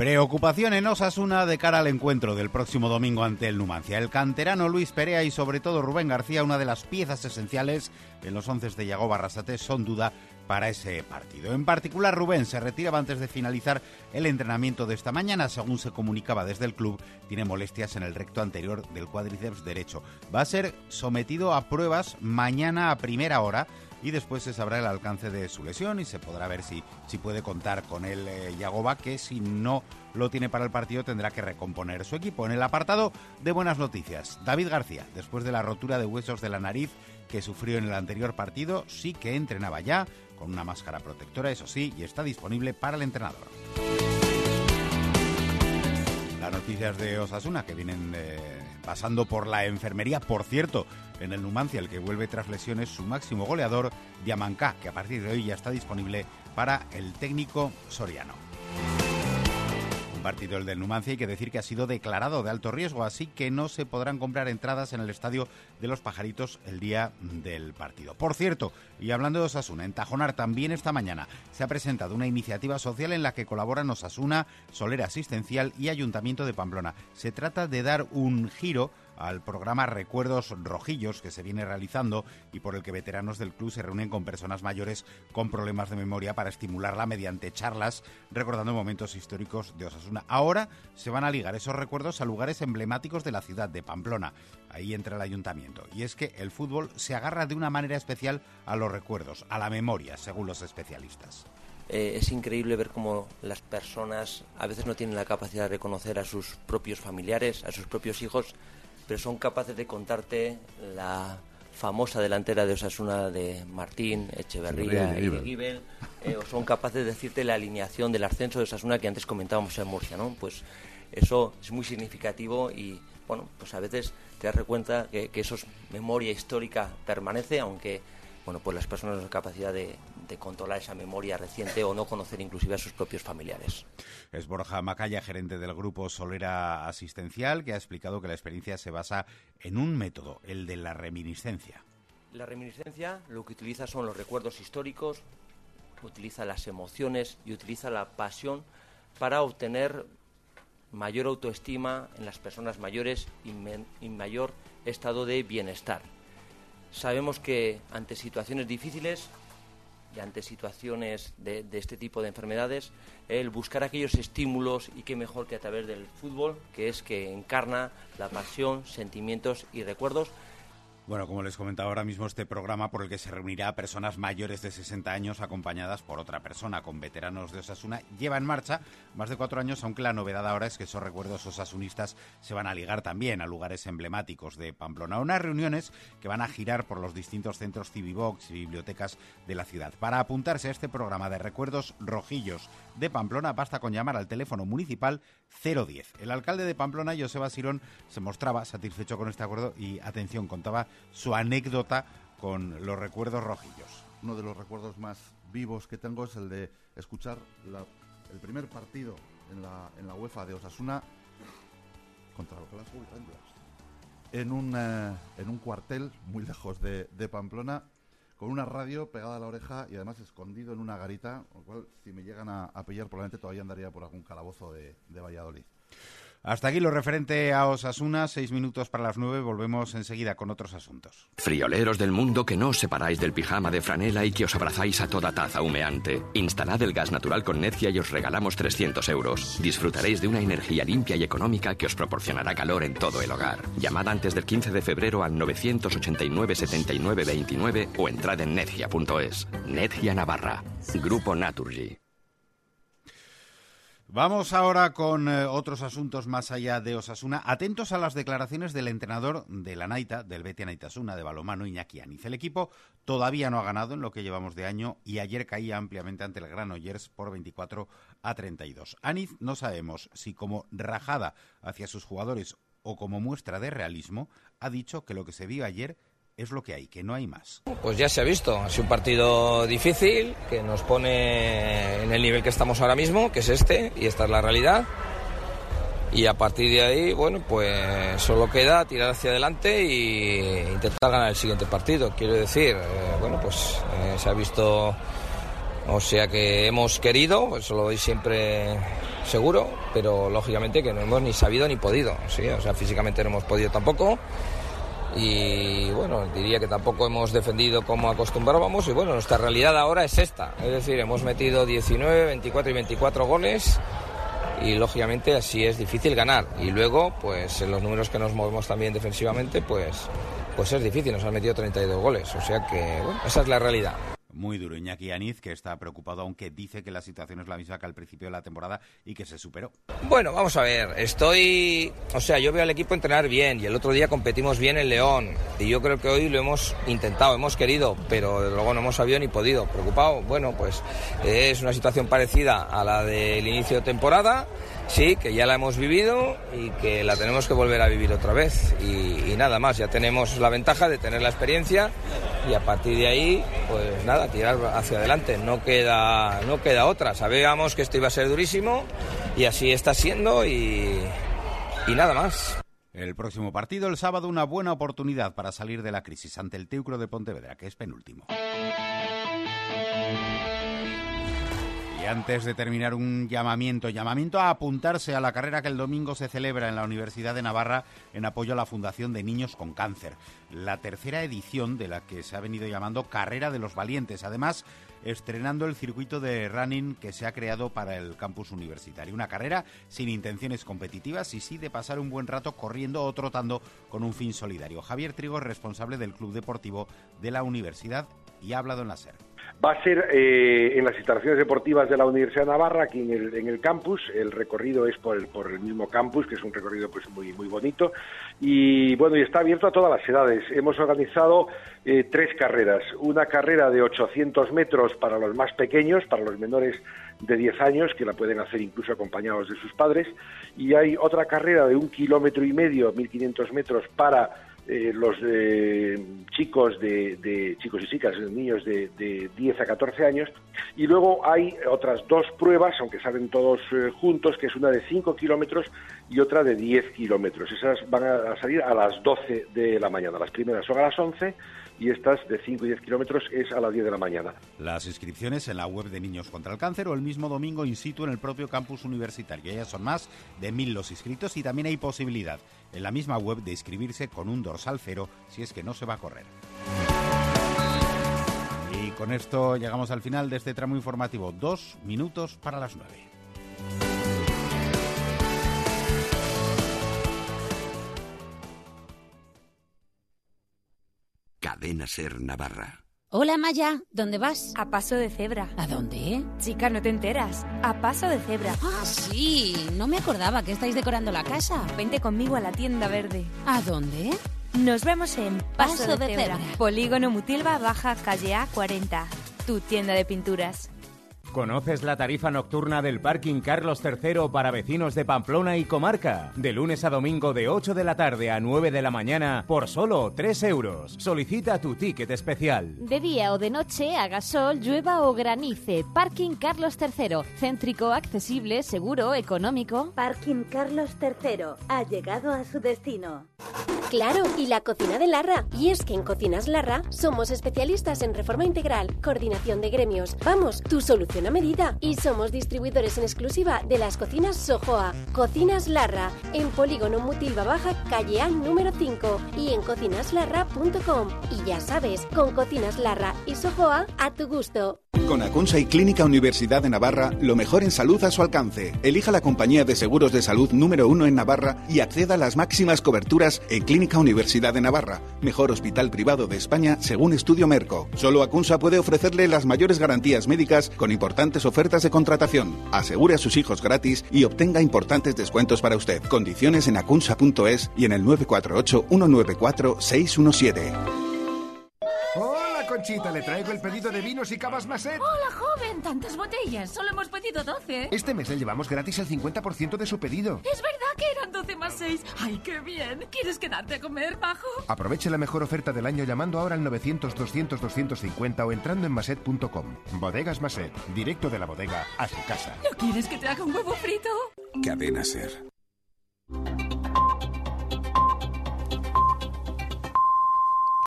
Preocupación en Osasuna de cara al encuentro del próximo domingo ante el Numancia. El canterano Luis Perea y sobre todo Rubén García, una de las piezas esenciales en los once de Yago Barrasate, son duda para ese partido. En particular, Rubén se retiraba antes de finalizar el entrenamiento de esta mañana. Según se comunicaba desde el club, tiene molestias en el recto anterior del cuádriceps derecho. Va a ser sometido a pruebas mañana a primera hora y después se sabrá el alcance de su lesión y se podrá ver si, si puede contar con el eh, Yagoba, que si no lo tiene para el partido tendrá que recomponer su equipo. En el apartado de buenas noticias, David García, después de la rotura de huesos de la nariz que sufrió en el anterior partido, sí que entrenaba ya, con una máscara protectora, eso sí, y está disponible para el entrenador. Las noticias de Osasuna que vienen eh, pasando por la enfermería, por cierto, en el Numancia, el que vuelve tras lesiones su máximo goleador, Diamancá, que a partir de hoy ya está disponible para el técnico soriano. Un partido el del Numancia hay que decir que ha sido declarado de alto riesgo, así que no se podrán comprar entradas en el estadio de los pajaritos el día del partido. Por cierto, y hablando de Osasuna, en Tajonar también esta mañana se ha presentado una iniciativa social en la que colaboran Osasuna, Solera Asistencial y Ayuntamiento de Pamplona. Se trata de dar un giro al programa Recuerdos Rojillos que se viene realizando y por el que veteranos del club se reúnen con personas mayores con problemas de memoria para estimularla mediante charlas recordando momentos históricos de Osasuna. Ahora se van a ligar esos recuerdos a lugares emblemáticos de la ciudad de Pamplona. Ahí entra el ayuntamiento. Y es que el fútbol se agarra de una manera especial a los recuerdos, a la memoria, según los especialistas. Eh, es increíble ver cómo las personas a veces no tienen la capacidad de reconocer a sus propios familiares, a sus propios hijos, pero son capaces de contarte la famosa delantera de Osasuna de Martín, Echeverría y Gibel, eh, o son capaces de decirte la alineación del ascenso de Osasuna que antes comentábamos en Murcia, ¿no? Pues eso es muy significativo y, bueno, pues a veces te das cuenta que, que eso es memoria histórica permanece, aunque bueno, pues las personas no tienen capacidad de, controlar esa memoria reciente o no conocer inclusive a sus propios familiares. Es Borja Macaya, gerente del grupo Solera Asistencial, que ha explicado que la experiencia se basa en un método, el de la reminiscencia. La reminiscencia lo que utiliza son los recuerdos históricos, utiliza las emociones y utiliza la pasión para obtener mayor autoestima en las personas mayores y mayor estado de bienestar. Sabemos que ante situaciones difíciles y ante situaciones de, este tipo de enfermedades, el buscar aquellos estímulos y qué mejor que a través del fútbol, que es que encarna la pasión, sentimientos y recuerdos bueno, como les comentaba ahora mismo, este programa por el que se reunirá a personas mayores de 60 años acompañadas por otra persona con veteranos de Osasuna lleva en marcha más de cuatro años, aunque la novedad ahora es que esos recuerdos osasunistas se van a ligar también a lugares emblemáticos de Pamplona. Unas reuniones que van a girar por los distintos centros Civivox y bibliotecas de la ciudad. Para apuntarse a este programa de recuerdos rojillos de Pamplona, basta con llamar al teléfono municipal 010. El alcalde de Pamplona, Joseba Sirón, se mostraba satisfecho con este acuerdo y, atención, contaba su anécdota con los recuerdos rojillos. Uno de los recuerdos más vivos que tengo es el de escuchar el primer partido en la, en la UEFA de Osasuna contra los Glasgow Rangers en un, eh, en un cuartel muy lejos de, de Pamplona con una radio pegada a la oreja y además escondido en una garita, con lo cual si me llegan a, pillar probablemente todavía andaría por algún calabozo de, de Valladolid. Hasta aquí lo referente a Osasuna, seis minutos para las nueve, volvemos enseguida con otros asuntos. Frioleros del mundo que no os separáis del pijama de franela y que os abrazáis a toda taza humeante. Instalad el gas natural con Necia y os regalamos 300 euros. Disfrutaréis de una energía limpia y económica que os proporcionará calor en todo el hogar. Llamad antes del 15 de febrero al 989 79 29 o entrad en necia.es. Necia Navarra. Grupo Naturgy. Vamos ahora con eh, otros asuntos más allá de Osasuna. Atentos a las declaraciones del entrenador de la Naita, del Betia Naitasuna, de balomano Iñaki Aniz. El equipo todavía no ha ganado en lo que llevamos de año y ayer caía ampliamente ante el Granollers por 24 a 32. Aniz no sabemos si como rajada hacia sus jugadores o como muestra de realismo ha dicho que lo que se vio ayer es lo que hay, que no hay más. Pues ya se ha visto, ha sido un partido difícil que nos pone en el nivel que estamos ahora mismo, que es este, y esta es la realidad. Y a partir de ahí, bueno, pues solo queda tirar hacia adelante e intentar ganar el siguiente partido. Quiero decir, eh, bueno, pues eh, se ha visto O sea que hemos querido, eso lo doy siempre seguro, pero lógicamente que no hemos ni sabido ni podido. ¿sí? O sea, físicamente no hemos podido tampoco. Y bueno, diría que tampoco hemos defendido como acostumbrábamos. Y bueno, nuestra realidad ahora es esta. Es decir, hemos metido 19, 24 y 24 goles y lógicamente así es difícil ganar. Y luego, pues en los números que nos movemos también defensivamente, pues, pues es difícil. Nos han metido 32 goles. O sea que, bueno, esa es la realidad muy duro. Iñaki Aniz, que está preocupado, aunque dice que la situación es la misma que al principio de la temporada y que se superó. Bueno, vamos a ver. Estoy. O sea, yo veo al equipo entrenar bien y el otro día competimos bien en León. Y yo creo que hoy lo hemos intentado, hemos querido, pero luego no hemos sabido ni podido. Preocupado, bueno, pues es una situación parecida a la del inicio de temporada. Sí, que ya la hemos vivido y que la tenemos que volver a vivir otra vez. Y, y nada más, ya tenemos la ventaja de tener la experiencia y a partir de ahí, pues nada, tirar hacia adelante. No queda, no queda otra. Sabíamos que esto iba a ser durísimo y así está siendo y, y nada más. El próximo partido, el sábado, una buena oportunidad para salir de la crisis ante el Teucro de Pontevedra, que es penúltimo. Antes de terminar un llamamiento, llamamiento a apuntarse a la carrera que el domingo se celebra en la Universidad de Navarra en apoyo a la Fundación de Niños con Cáncer. La tercera edición de la que se ha venido llamando Carrera de los Valientes. Además, estrenando el circuito de running que se ha creado para el campus universitario. Una carrera sin intenciones competitivas y sí de pasar un buen rato corriendo o trotando con un fin solidario. Javier Trigo es responsable del Club Deportivo de la Universidad y ha hablado en la SER. Va a ser eh, en las instalaciones deportivas de la Universidad Navarra, aquí en el, en el campus. El recorrido es por el, por el mismo campus, que es un recorrido pues muy muy bonito. Y bueno, y está abierto a todas las edades. Hemos organizado eh, tres carreras. Una carrera de 800 metros para los más pequeños, para los menores de 10 años, que la pueden hacer incluso acompañados de sus padres. Y hay otra carrera de un kilómetro y medio, 1.500 metros, para eh, los eh, chicos de, chicos y chicas, niños de, de, 10 a 14 años, y luego hay otras dos pruebas, aunque salen todos eh, juntos, que es una de 5 kilómetros y otra de 10 kilómetros. Esas van a salir a las 12 de la mañana. Las primeras son a las 11 y estas de 5 y 10 kilómetros es a las 10 de la mañana. Las inscripciones en la web de Niños contra el Cáncer o el mismo domingo in situ en el propio campus universitario. Ya son más de mil los inscritos y también hay posibilidad en la misma web de inscribirse con un dorsal cero si es que no se va a correr. Con esto llegamos al final de este tramo informativo. Dos minutos para las nueve. Cadena Ser Navarra. Hola Maya, ¿dónde vas? A paso de cebra. ¿A dónde? Chica, no te enteras. A paso de cebra. Ah, sí. No me acordaba que estáis decorando la casa. Vente conmigo a la tienda verde. ¿A dónde? Nos vemos en Paso, de, cebra. Polígono Mutilva Baja, calle A40. Tu tienda de pinturas. ¿Conoces la tarifa nocturna del parking Carlos III para vecinos de Pamplona y comarca? De lunes a domingo de 8 de la tarde a 9 de la mañana por solo 3 euros. Solicita tu ticket especial. De día o de noche, haga sol, llueva o granice. Parking Carlos III. Céntrico, accesible, seguro, económico. Parking Carlos III. Ha llegado a su destino. Claro, y la cocina de Larra. Y es que en Cocinas Larra somos especialistas en reforma integral, coordinación de gremios. Vamos, tu solución a medida. Y somos distribuidores en exclusiva de las cocinas Sojoa. Cocinas Larra, en Polígono Mutilva Baja, calle A número 5 y en cocinaslarra.com. Y ya sabes, con Cocinas Larra y Sojoa a tu gusto. Con Acunsa y Clínica Universidad de Navarra, lo mejor en salud a su alcance. Elija la compañía de seguros de salud número uno en Navarra y acceda a las máximas coberturas en Clínica Universidad de Navarra, mejor hospital privado de España según Estudio Merco. Solo Acunsa puede ofrecerle las mayores garantías médicas con importantes ofertas de contratación. Asegure a sus hijos gratis y obtenga importantes descuentos para usted. Condiciones en acunsa.es y en el 948 194 617. Hola, Conchita, le traigo el pedido de vinos y cavas Maset. Hola, joven, tantas botellas. Solo hemos pedido 12. Este mes le llevamos gratis el 50% de su pedido. Es verdad que eran 12 más 6. ¡Ay, qué bien! ¿Quieres quedarte a comer, bajo? Aproveche la mejor oferta del año llamando ahora al 900-200-250 o entrando en maset.com. Bodegas Maset, directo de la bodega a su casa. ¿No quieres que te haga un huevo frito? Cadena Ser.